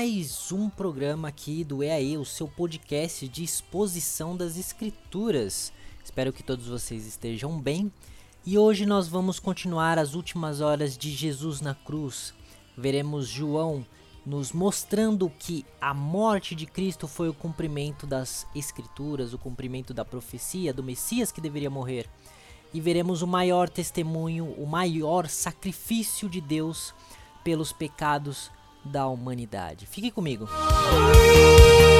mais um programa aqui do EAE, o seu podcast de exposição das escrituras. Espero que todos vocês estejam bem. E hoje nós vamos continuar as últimas horas de Jesus na cruz. Veremos João nos mostrando que a morte de Cristo foi o cumprimento das escrituras, o cumprimento da profecia do Messias que deveria morrer. E veremos o maior testemunho, o maior sacrifício de Deus pelos pecados da humanidade. Fique comigo. Bom,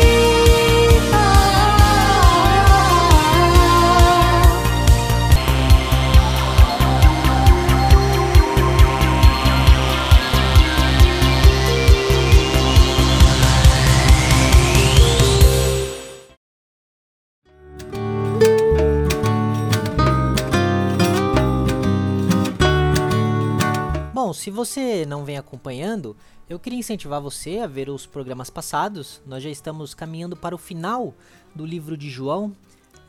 se você não vem acompanhando, eu queria incentivar você a ver os programas passados. Nós já estamos caminhando para o final do livro de João.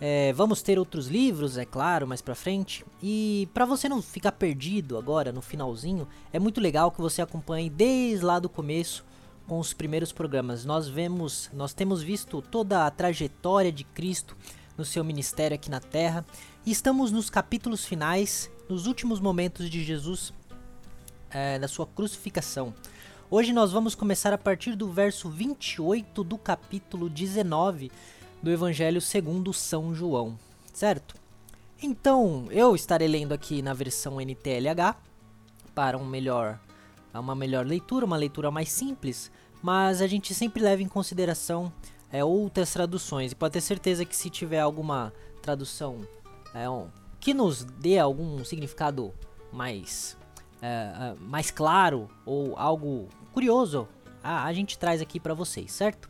É, vamos ter outros livros, é claro, mais pra frente. E para você não ficar perdido agora no finalzinho, é muito legal que você acompanhe desde lá do começo com os primeiros programas. Nós vemos, nós temos visto toda a trajetória de Cristo no seu ministério aqui na Terra e estamos nos capítulos finais, nos últimos momentos de Jesus é, da sua crucificação. Hoje nós vamos começar a partir do verso 28 do capítulo 19 do Evangelho segundo São João, certo? Então, eu estarei lendo aqui na versão NTLH para um melhor, uma melhor leitura, uma leitura mais simples, mas a gente sempre leva em consideração é, outras traduções. E pode ter certeza que se tiver alguma tradução é, um, que nos dê algum significado mais é, é, mais claro ou algo curioso, a, a gente traz aqui para vocês, certo?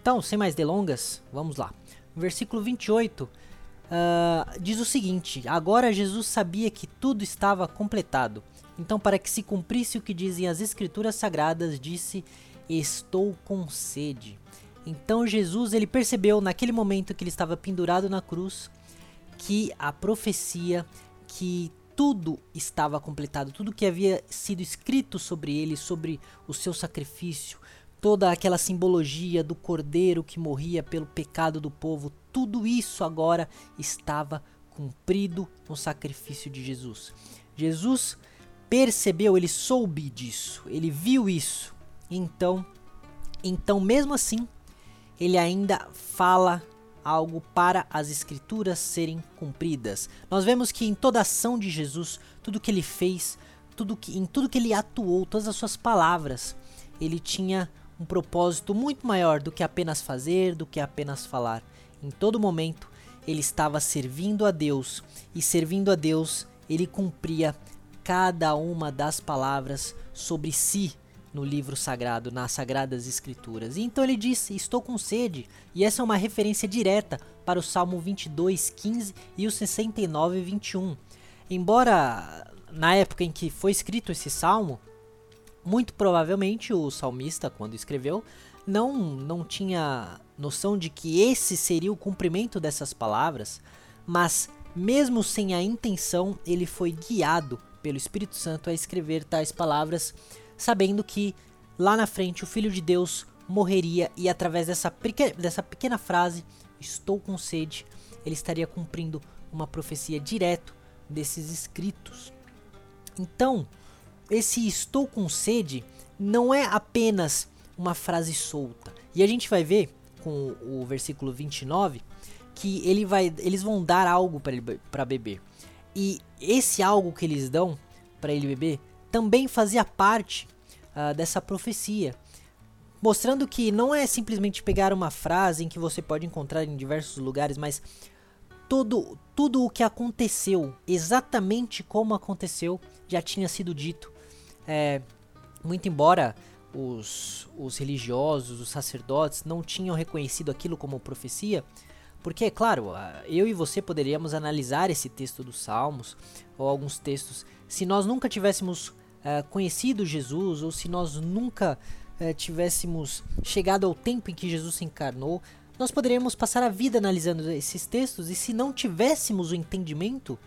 Então, sem mais delongas, vamos lá. Versículo 28 uh, diz o seguinte: Agora Jesus sabia que tudo estava completado. Então, para que se cumprisse o que dizem as Escrituras Sagradas, disse: Estou com sede. Então Jesus ele percebeu naquele momento que ele estava pendurado na cruz que a profecia que tudo estava completado, tudo que havia sido escrito sobre ele, sobre o seu sacrifício, toda aquela simbologia do cordeiro que morria pelo pecado do povo, tudo isso agora estava cumprido no sacrifício de Jesus. Jesus percebeu, ele soube disso, ele viu isso. Então, então mesmo assim, ele ainda fala algo para as escrituras serem cumpridas. Nós vemos que em toda a ação de Jesus, tudo que ele fez, tudo que, em tudo que ele atuou, todas as suas palavras, ele tinha um propósito muito maior do que apenas fazer, do que apenas falar. Em todo momento, ele estava servindo a Deus e servindo a Deus, ele cumpria cada uma das palavras sobre si no livro sagrado, nas sagradas escrituras. E então ele disse: Estou com sede. E essa é uma referência direta para o Salmo 22, 15 e o 69, 21. Embora na época em que foi escrito esse salmo, muito provavelmente o salmista, quando escreveu, não, não tinha noção de que esse seria o cumprimento dessas palavras, mas mesmo sem a intenção, ele foi guiado pelo Espírito Santo a escrever tais palavras sabendo que lá na frente o Filho de Deus morreria e através dessa, pequena, dessa pequena frase, estou com sede, ele estaria cumprindo uma profecia direto desses escritos. Então, esse estou com sede não é apenas uma frase solta. E a gente vai ver com o versículo 29 que ele vai, eles vão dar algo para beber. E esse algo que eles dão para ele beber também fazia parte uh, dessa profecia, mostrando que não é simplesmente pegar uma frase em que você pode encontrar em diversos lugares, mas todo, tudo o que aconteceu, exatamente como aconteceu, já tinha sido dito. É, muito embora os, os religiosos, os sacerdotes não tinham reconhecido aquilo como profecia, porque, claro, eu e você poderíamos analisar esse texto dos Salmos ou alguns textos se nós nunca tivéssemos uh, conhecido Jesus ou se nós nunca uh, tivéssemos chegado ao tempo em que Jesus se encarnou, nós poderíamos passar a vida analisando esses textos e se não tivéssemos o entendimento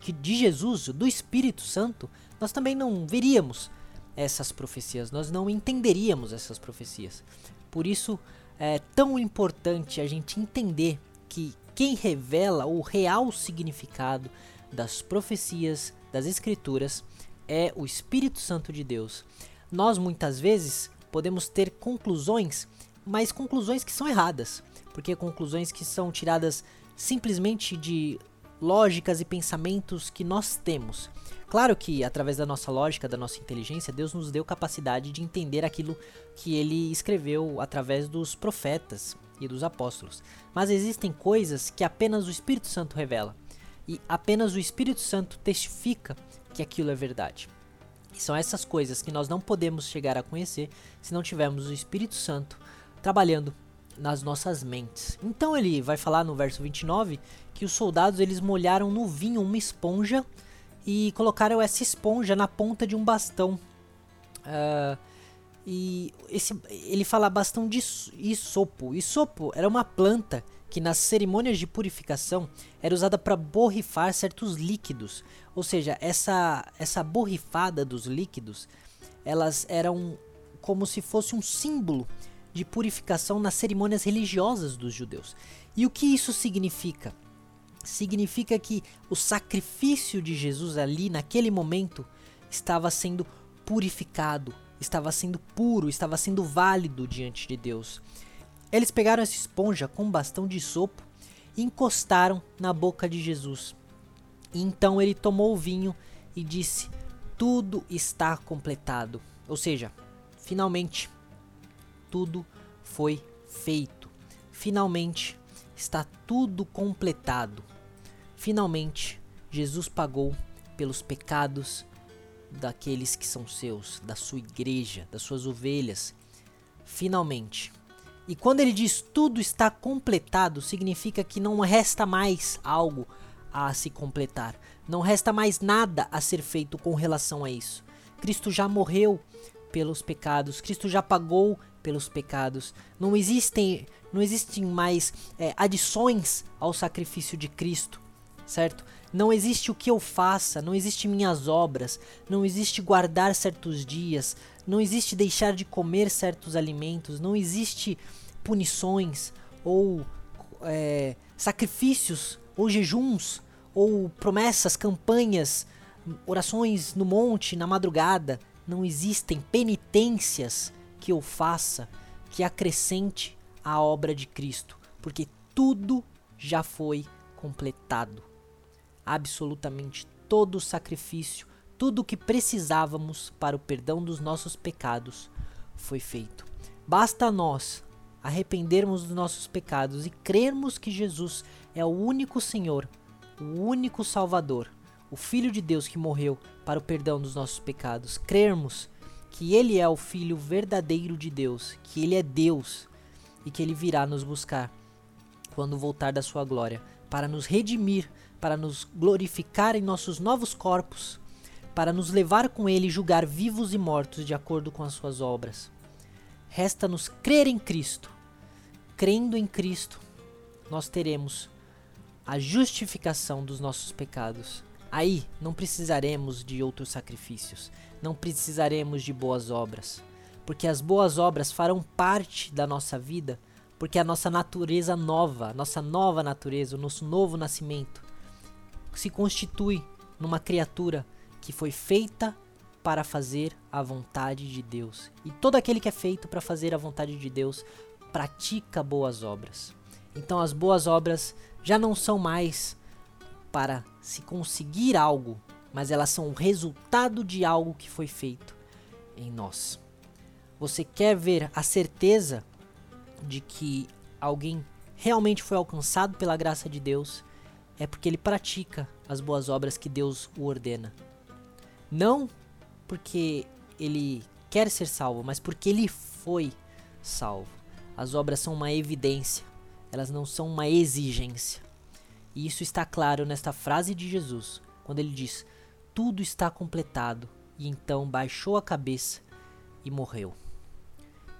que de Jesus, do Espírito Santo, nós também não veríamos essas profecias, nós não entenderíamos essas profecias. Por isso é tão importante a gente entender que quem revela o real significado das profecias, das escrituras, é o Espírito Santo de Deus. Nós muitas vezes podemos ter conclusões, mas conclusões que são erradas, porque conclusões que são tiradas simplesmente de lógicas e pensamentos que nós temos. Claro que através da nossa lógica, da nossa inteligência, Deus nos deu capacidade de entender aquilo que ele escreveu através dos profetas e dos apóstolos. Mas existem coisas que apenas o Espírito Santo revela, e apenas o Espírito Santo testifica que aquilo é verdade. E são essas coisas que nós não podemos chegar a conhecer se não tivermos o Espírito Santo trabalhando nas nossas mentes. Então ele vai falar no verso 29 que os soldados eles molharam no vinho uma esponja e colocaram essa esponja na ponta de um bastão. Uh, e esse, ele fala bastão de isopo. Isopo era uma planta que nas cerimônias de purificação era usada para borrifar certos líquidos. Ou seja, essa, essa borrifada dos líquidos, elas eram como se fosse um símbolo de purificação nas cerimônias religiosas dos judeus. E o que isso significa? Significa que o sacrifício de Jesus ali, naquele momento, estava sendo purificado, estava sendo puro, estava sendo válido diante de Deus. Eles pegaram essa esponja com um bastão de sopo e encostaram na boca de Jesus. E então ele tomou o vinho e disse: Tudo está completado. Ou seja, finalmente tudo foi feito. Finalmente está tudo completado. Finalmente Jesus pagou pelos pecados daqueles que são seus, da sua igreja, das suas ovelhas. Finalmente. E quando ele diz tudo está completado, significa que não resta mais algo a se completar. Não resta mais nada a ser feito com relação a isso. Cristo já morreu pelos pecados, Cristo já pagou pelos pecados. Não existem, não existem mais é, adições ao sacrifício de Cristo, certo? Não existe o que eu faça, não existe minhas obras, não existe guardar certos dias, não existe deixar de comer certos alimentos, não existe punições ou é, sacrifícios ou jejuns ou promessas, campanhas, orações no monte, na madrugada. Não existem penitências que eu faça que acrescente a obra de Cristo, porque tudo já foi completado. Absolutamente todo o sacrifício, tudo o que precisávamos para o perdão dos nossos pecados foi feito. Basta nós arrependermos dos nossos pecados e crermos que Jesus é o único Senhor, o único Salvador, o Filho de Deus que morreu para o perdão dos nossos pecados. Crermos que ele é o Filho verdadeiro de Deus, que ele é Deus e que ele virá nos buscar quando voltar da sua glória, para nos redimir, para nos glorificar em nossos novos corpos, para nos levar com ele e julgar vivos e mortos de acordo com as suas obras. Resta-nos crer em Cristo. Crendo em Cristo, nós teremos a justificação dos nossos pecados. Aí não precisaremos de outros sacrifícios não precisaremos de boas obras, porque as boas obras farão parte da nossa vida, porque a nossa natureza nova, a nossa nova natureza, o nosso novo nascimento, se constitui numa criatura que foi feita para fazer a vontade de Deus. E todo aquele que é feito para fazer a vontade de Deus pratica boas obras. Então as boas obras já não são mais para se conseguir algo, mas elas são o resultado de algo que foi feito em nós. Você quer ver a certeza de que alguém realmente foi alcançado pela graça de Deus? É porque ele pratica as boas obras que Deus o ordena. Não porque ele quer ser salvo, mas porque ele foi salvo. As obras são uma evidência, elas não são uma exigência. E isso está claro nesta frase de Jesus, quando ele diz: Tudo está completado. E então baixou a cabeça e morreu.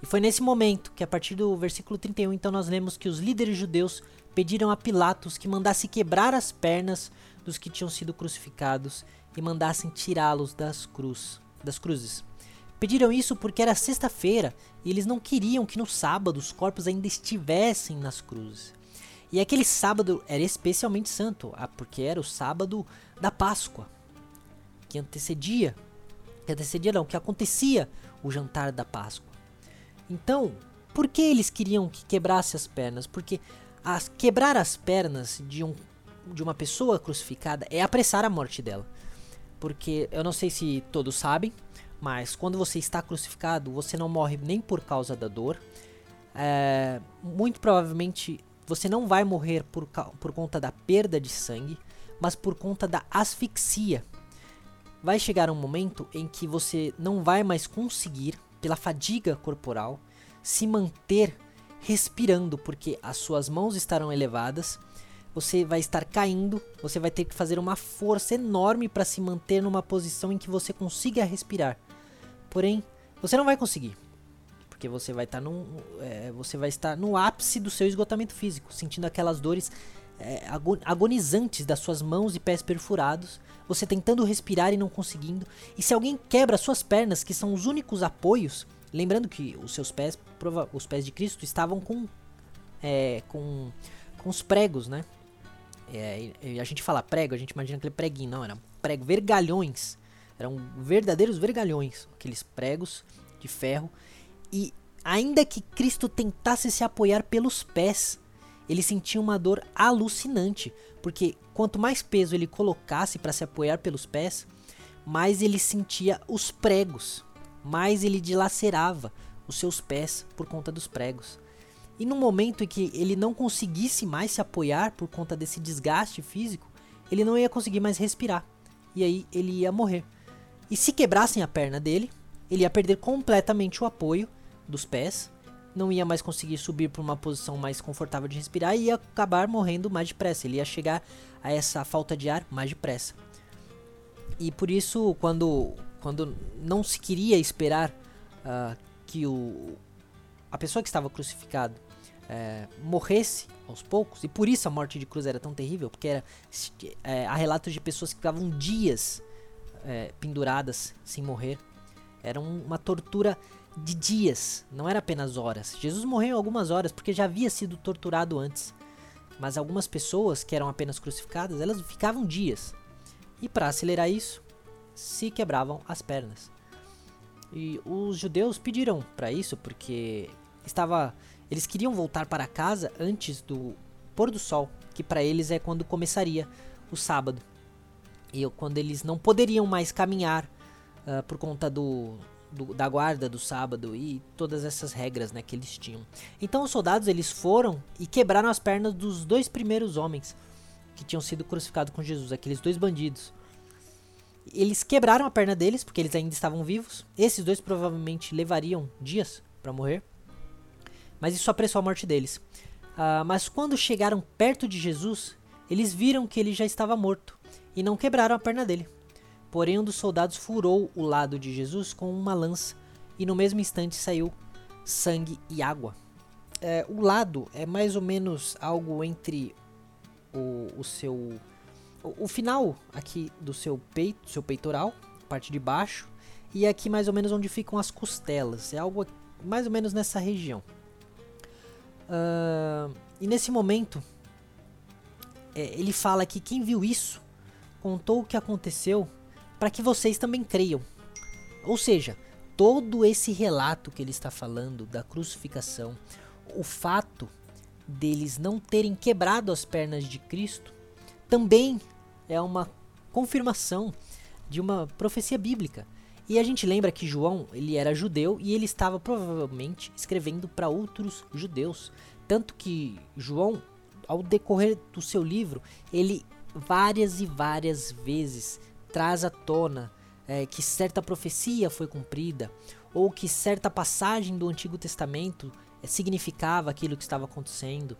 E foi nesse momento que, a partir do versículo 31, então nós lemos que os líderes judeus pediram a Pilatos que mandasse quebrar as pernas dos que tinham sido crucificados e mandassem tirá-los das, cruz, das cruzes. Pediram isso porque era sexta-feira e eles não queriam que no sábado os corpos ainda estivessem nas cruzes. E aquele sábado era especialmente santo, ah, porque era o sábado da Páscoa, que antecedia, que antecedia não, que acontecia o jantar da Páscoa. Então, por que eles queriam que quebrasse as pernas? Porque as, quebrar as pernas de, um, de uma pessoa crucificada é apressar a morte dela. Porque eu não sei se todos sabem, mas quando você está crucificado, você não morre nem por causa da dor. É, muito provavelmente você não vai morrer por, por conta da perda de sangue, mas por conta da asfixia. Vai chegar um momento em que você não vai mais conseguir, pela fadiga corporal, se manter respirando, porque as suas mãos estarão elevadas, você vai estar caindo, você vai ter que fazer uma força enorme para se manter numa posição em que você consiga respirar. Porém, você não vai conseguir, porque você vai estar no, é, você vai estar no ápice do seu esgotamento físico, sentindo aquelas dores é, agonizantes das suas mãos e pés perfurados, você tentando respirar e não conseguindo. E se alguém quebra suas pernas, que são os únicos apoios, Lembrando que os seus pés, os pés de Cristo, estavam com, é, com, com os pregos, né? É, a gente fala prego, a gente imagina aquele preguinho, não, era prego, vergalhões. Eram verdadeiros vergalhões, aqueles pregos de ferro. E ainda que Cristo tentasse se apoiar pelos pés, ele sentia uma dor alucinante, porque quanto mais peso ele colocasse para se apoiar pelos pés, mais ele sentia os pregos mais ele dilacerava os seus pés por conta dos pregos. E no momento em que ele não conseguisse mais se apoiar por conta desse desgaste físico, ele não ia conseguir mais respirar. E aí ele ia morrer. E se quebrassem a perna dele, ele ia perder completamente o apoio dos pés, não ia mais conseguir subir para uma posição mais confortável de respirar e ia acabar morrendo mais depressa. Ele ia chegar a essa falta de ar mais depressa. E por isso, quando quando não se queria esperar uh, que o, a pessoa que estava crucificado é, morresse aos poucos, e por isso a morte de cruz era tão terrível, porque era, é, há relatos de pessoas que ficavam dias é, penduradas sem morrer. Era um, uma tortura de dias, não era apenas horas. Jesus morreu algumas horas porque já havia sido torturado antes. Mas algumas pessoas que eram apenas crucificadas, elas ficavam dias. E para acelerar isso, se quebravam as pernas. E os judeus pediram para isso porque estava eles queriam voltar para casa antes do pôr do sol, que para eles é quando começaria o sábado. E quando eles não poderiam mais caminhar uh, por conta do, do, da guarda do sábado e todas essas regras né, que eles tinham. Então os soldados eles foram e quebraram as pernas dos dois primeiros homens que tinham sido crucificados com Jesus, aqueles dois bandidos. Eles quebraram a perna deles, porque eles ainda estavam vivos. Esses dois provavelmente levariam dias para morrer. Mas isso apressou a morte deles. Uh, mas quando chegaram perto de Jesus, eles viram que ele já estava morto e não quebraram a perna dele. Porém, um dos soldados furou o lado de Jesus com uma lança e no mesmo instante saiu sangue e água. É, o lado é mais ou menos algo entre o, o seu o, final aqui do seu peito, seu peitoral, parte de baixo, e aqui mais ou menos onde ficam as costelas. É algo mais ou menos nessa região. Uh, e nesse momento, é, ele fala que quem viu isso contou o que aconteceu para que vocês também creiam. Ou seja, todo esse relato que ele está falando da crucificação, o fato deles não terem quebrado as pernas de Cristo, também é uma confirmação de uma profecia bíblica. E a gente lembra que João, ele era judeu e ele estava provavelmente escrevendo para outros judeus, tanto que João ao decorrer do seu livro, ele várias e várias vezes traz à tona é, que certa profecia foi cumprida ou que certa passagem do Antigo Testamento é, significava aquilo que estava acontecendo.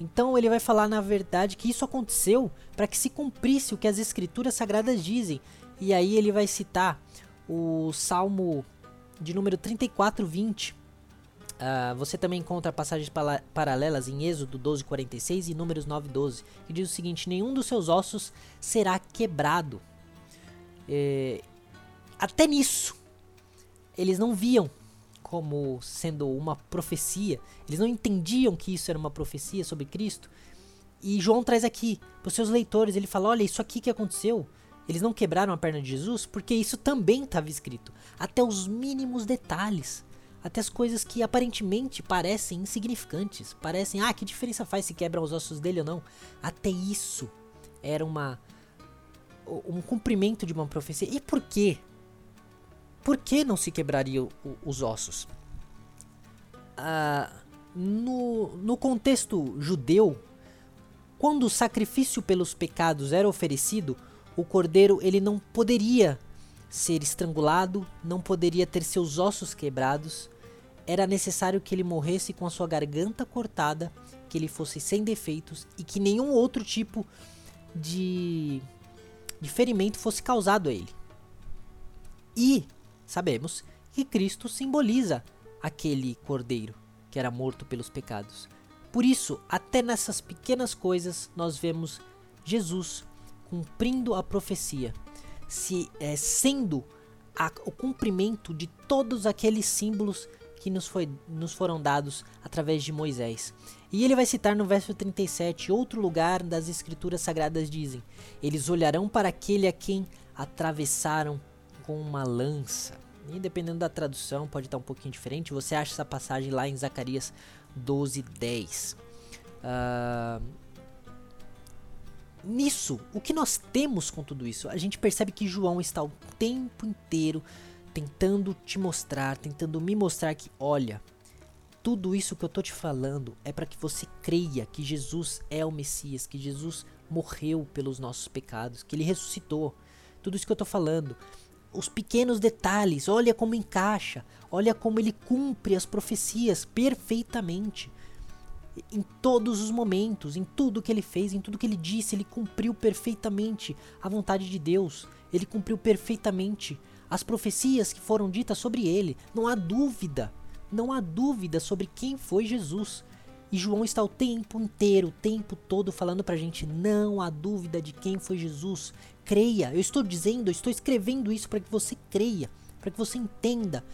Então ele vai falar na verdade que isso aconteceu para que se cumprisse o que as escrituras sagradas dizem. E aí ele vai citar o Salmo de número 34, 20. Uh, você também encontra passagens paralelas em Êxodo 12, 46 e Números 9, 12, que diz o seguinte: Nenhum dos seus ossos será quebrado. É, até nisso, eles não viam como sendo uma profecia, eles não entendiam que isso era uma profecia sobre Cristo. E João traz aqui para os seus leitores: ele fala, olha, isso aqui que aconteceu. Eles não quebraram a perna de Jesus porque isso também estava escrito, até os mínimos detalhes até as coisas que aparentemente parecem insignificantes, parecem, ah, que diferença faz se quebram os ossos dele ou não. Até isso era uma um cumprimento de uma profecia. E por quê? Por que não se quebrariam os ossos? Ah, no, no contexto judeu, quando o sacrifício pelos pecados era oferecido, o cordeiro ele não poderia ser estrangulado, não poderia ter seus ossos quebrados, era necessário que ele morresse com a sua garganta cortada, que ele fosse sem defeitos e que nenhum outro tipo de, de ferimento fosse causado a ele. E sabemos que Cristo simboliza aquele cordeiro que era morto pelos pecados. Por isso, até nessas pequenas coisas, nós vemos Jesus cumprindo a profecia, se é, sendo a, o cumprimento de todos aqueles símbolos que nos, foi, nos foram dados através de Moisés. E ele vai citar no verso 37 outro lugar das escrituras sagradas dizem: Eles olharão para aquele a quem atravessaram com uma lança. E dependendo da tradução, pode estar um pouquinho diferente. Você acha essa passagem lá em Zacarias 12, 10. Uh, nisso, o que nós temos com tudo isso? A gente percebe que João está o tempo inteiro tentando te mostrar, tentando me mostrar que, olha, tudo isso que eu tô te falando é para que você creia que Jesus é o Messias, que Jesus morreu pelos nossos pecados, que ele ressuscitou. Tudo isso que eu tô falando, os pequenos detalhes, olha como encaixa, olha como ele cumpre as profecias perfeitamente. Em todos os momentos, em tudo que ele fez, em tudo que ele disse, ele cumpriu perfeitamente a vontade de Deus. Ele cumpriu perfeitamente as profecias que foram ditas sobre ele. Não há dúvida, não há dúvida sobre quem foi Jesus. E João está o tempo inteiro, o tempo todo falando pra gente: não há dúvida de quem foi Jesus. Creia. Eu estou dizendo, eu estou escrevendo isso para que você creia, para que você entenda.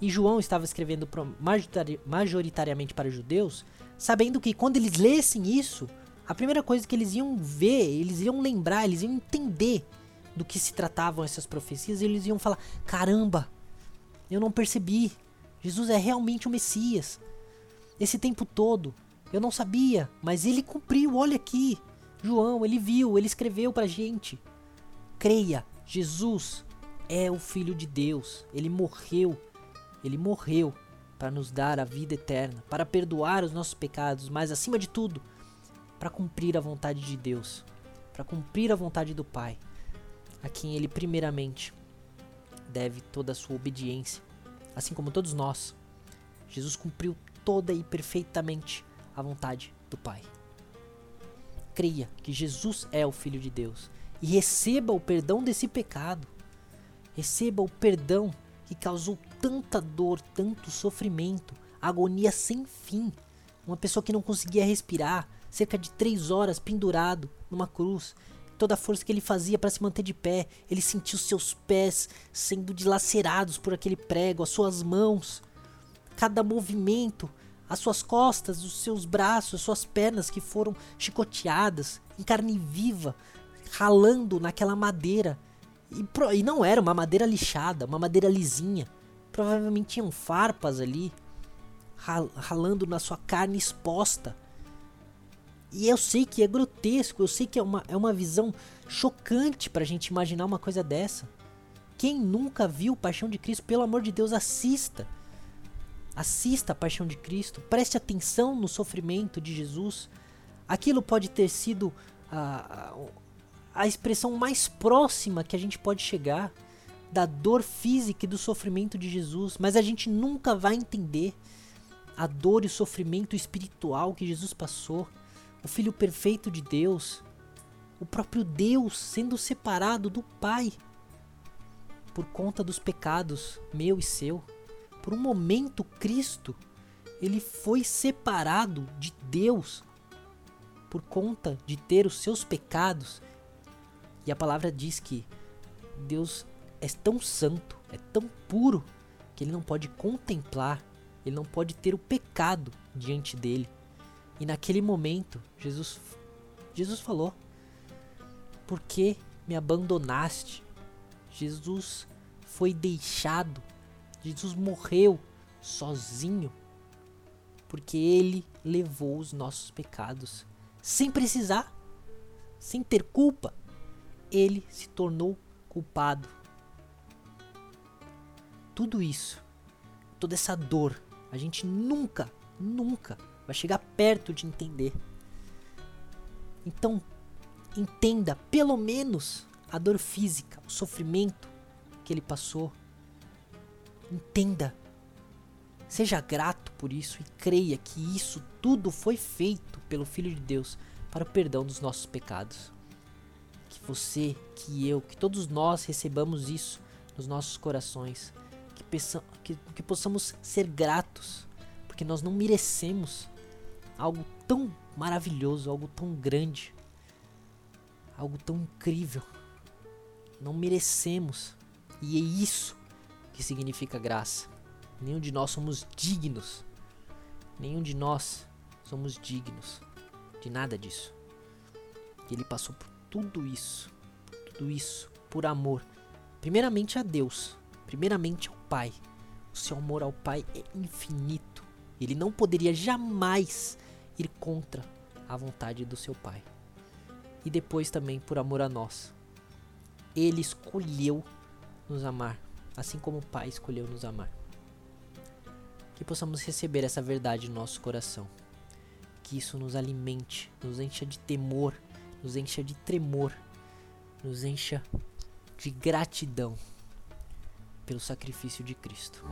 E João estava escrevendo majoritariamente para judeus, sabendo que quando eles lessem isso, a primeira coisa que eles iam ver, eles iam lembrar, eles iam entender do que se tratavam essas profecias, e eles iam falar: caramba, eu não percebi. Jesus é realmente o Messias. Esse tempo todo, eu não sabia, mas ele cumpriu, olha aqui. João, ele viu, ele escreveu pra gente. Creia, Jesus é o Filho de Deus. Ele morreu. Ele morreu para nos dar a vida eterna, para perdoar os nossos pecados, mas acima de tudo, para cumprir a vontade de Deus, para cumprir a vontade do Pai a quem ele primeiramente deve toda a sua obediência, assim como todos nós. Jesus cumpriu toda e perfeitamente a vontade do Pai. Creia que Jesus é o Filho de Deus e receba o perdão desse pecado. Receba o perdão que causou tanta dor, tanto sofrimento, agonia sem fim. Uma pessoa que não conseguia respirar, cerca de três horas pendurado numa cruz, toda a força que ele fazia para se manter de pé. Ele sentiu seus pés sendo dilacerados por aquele prego, as suas mãos, cada movimento, as suas costas, os seus braços, as suas pernas que foram chicoteadas em carne viva, ralando naquela madeira. E, e não era uma madeira lixada, uma madeira lisinha. Provavelmente tinham farpas ali, ralando na sua carne exposta. E eu sei que é grotesco, eu sei que é uma, é uma visão chocante pra gente imaginar uma coisa dessa. Quem nunca viu Paixão de Cristo, pelo amor de Deus, assista. Assista a Paixão de Cristo, preste atenção no sofrimento de Jesus. Aquilo pode ter sido a, a, a expressão mais próxima que a gente pode chegar da dor física e do sofrimento de Jesus, mas a gente nunca vai entender a dor e o sofrimento espiritual que Jesus passou, o Filho perfeito de Deus, o próprio Deus sendo separado do Pai por conta dos pecados meu e seu. Por um momento, Cristo, ele foi separado de Deus por conta de ter os seus pecados. E a palavra diz que Deus é tão santo, é tão puro, que ele não pode contemplar, ele não pode ter o pecado diante dele. E naquele momento, Jesus Jesus falou: "Por que me abandonaste?" Jesus foi deixado Jesus morreu sozinho porque ele levou os nossos pecados sem precisar, sem ter culpa. Ele se tornou culpado. Tudo isso, toda essa dor, a gente nunca, nunca vai chegar perto de entender. Então, entenda pelo menos a dor física, o sofrimento que ele passou Entenda. Seja grato por isso e creia que isso tudo foi feito pelo Filho de Deus para o perdão dos nossos pecados. Que você, que eu, que todos nós recebamos isso nos nossos corações. Que, que, que possamos ser gratos, porque nós não merecemos algo tão maravilhoso, algo tão grande, algo tão incrível. Não merecemos. E é isso que significa graça. Nenhum de nós somos dignos. Nenhum de nós somos dignos de nada disso. Ele passou por tudo isso, tudo isso por amor. Primeiramente a Deus, primeiramente ao Pai. O seu amor ao Pai é infinito. Ele não poderia jamais ir contra a vontade do seu Pai. E depois também por amor a nós. Ele escolheu nos amar assim como o Pai escolheu nos amar. Que possamos receber essa verdade no nosso coração. Que isso nos alimente, nos encha de temor, nos encha de tremor, nos encha de gratidão pelo sacrifício de Cristo.